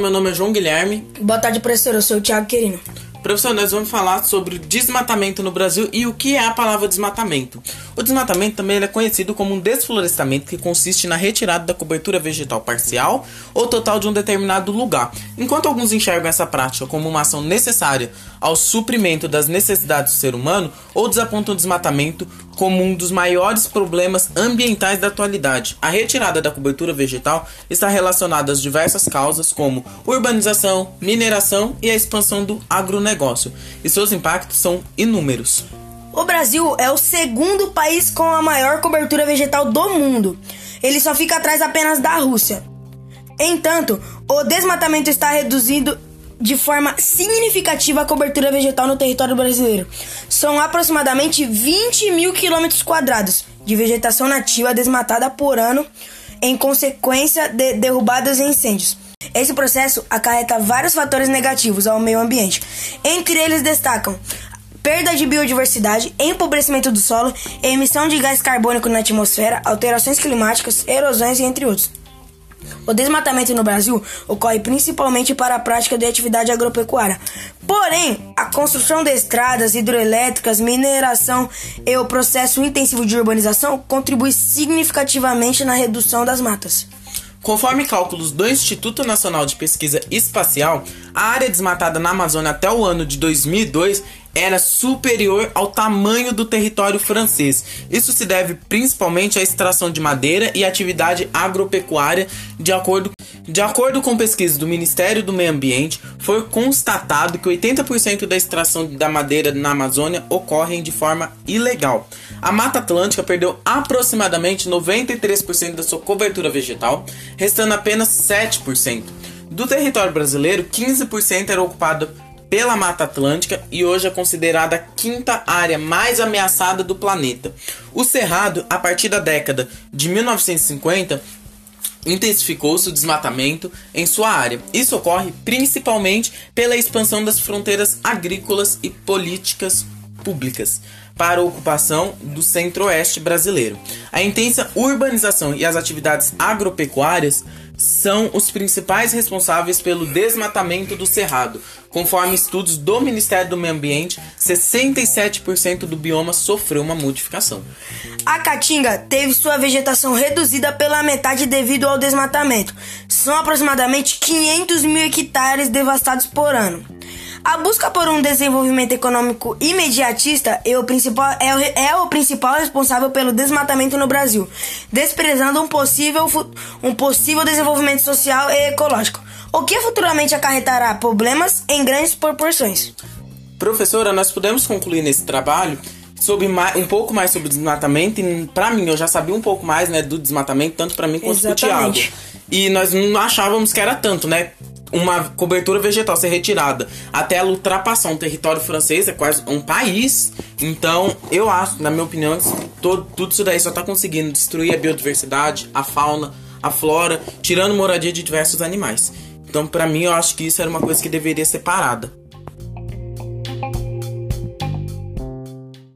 Meu nome é João Guilherme. Boa tarde, professor. Eu sou o Thiago Querino. Professor, nós vamos falar sobre desmatamento no Brasil e o que é a palavra desmatamento. O desmatamento também é conhecido como um desflorestamento que consiste na retirada da cobertura vegetal parcial ou total de um determinado lugar. Enquanto alguns enxergam essa prática como uma ação necessária ao suprimento das necessidades do ser humano, outros apontam o desmatamento como um dos maiores problemas ambientais da atualidade. A retirada da cobertura vegetal está relacionada às diversas causas como urbanização, mineração e a expansão do agronegócio, e seus impactos são inúmeros. O Brasil é o segundo país com a maior cobertura vegetal do mundo. Ele só fica atrás apenas da Rússia. Entanto, o desmatamento está reduzindo de forma significativa a cobertura vegetal no território brasileiro. São aproximadamente 20 mil quilômetros quadrados de vegetação nativa desmatada por ano em consequência de derrubadas e incêndios. Esse processo acarreta vários fatores negativos ao meio ambiente. Entre eles destacam perda de biodiversidade, empobrecimento do solo, emissão de gás carbônico na atmosfera, alterações climáticas, erosões e entre outros. O desmatamento no Brasil ocorre principalmente para a prática de atividade agropecuária. Porém, a construção de estradas hidroelétricas, mineração e o processo intensivo de urbanização contribui significativamente na redução das matas. Conforme cálculos do Instituto Nacional de Pesquisa Espacial, a área desmatada na Amazônia até o ano de 2002 era superior ao tamanho do território francês. Isso se deve principalmente à extração de madeira e atividade agropecuária. De acordo, de acordo com pesquisas do Ministério do Meio Ambiente, foi constatado que 80% da extração da madeira na Amazônia ocorrem de forma ilegal. A Mata Atlântica perdeu aproximadamente 93% da sua cobertura vegetal, restando apenas 7%. Do território brasileiro, 15% era ocupado pela Mata Atlântica e hoje é considerada a quinta área mais ameaçada do planeta. O Cerrado, a partir da década de 1950, intensificou-se o desmatamento em sua área. Isso ocorre principalmente pela expansão das fronteiras agrícolas e políticas públicas para a ocupação do centro-oeste brasileiro. A intensa urbanização e as atividades agropecuárias são os principais responsáveis pelo desmatamento do cerrado. Conforme estudos do Ministério do Meio Ambiente, 67% do bioma sofreu uma modificação. A Caatinga teve sua vegetação reduzida pela metade devido ao desmatamento. São aproximadamente 500 mil hectares devastados por ano. A busca por um desenvolvimento econômico imediatista é o principal, é é o principal responsável pelo desmatamento no Brasil, desprezando um possível, um possível desenvolvimento social e ecológico, o que futuramente acarretará problemas em grandes proporções. Professora, nós podemos concluir nesse trabalho sobre um pouco mais sobre o desmatamento e para mim eu já sabia um pouco mais né do desmatamento tanto para mim quanto para o Thiago e nós não achávamos que era tanto né uma cobertura vegetal ser retirada até ela ultrapassar um território francês, é quase um país. Então, eu acho, na minha opinião, todo, tudo isso daí só está conseguindo destruir a biodiversidade, a fauna, a flora, tirando moradia de diversos animais. Então, para mim, eu acho que isso era uma coisa que deveria ser parada.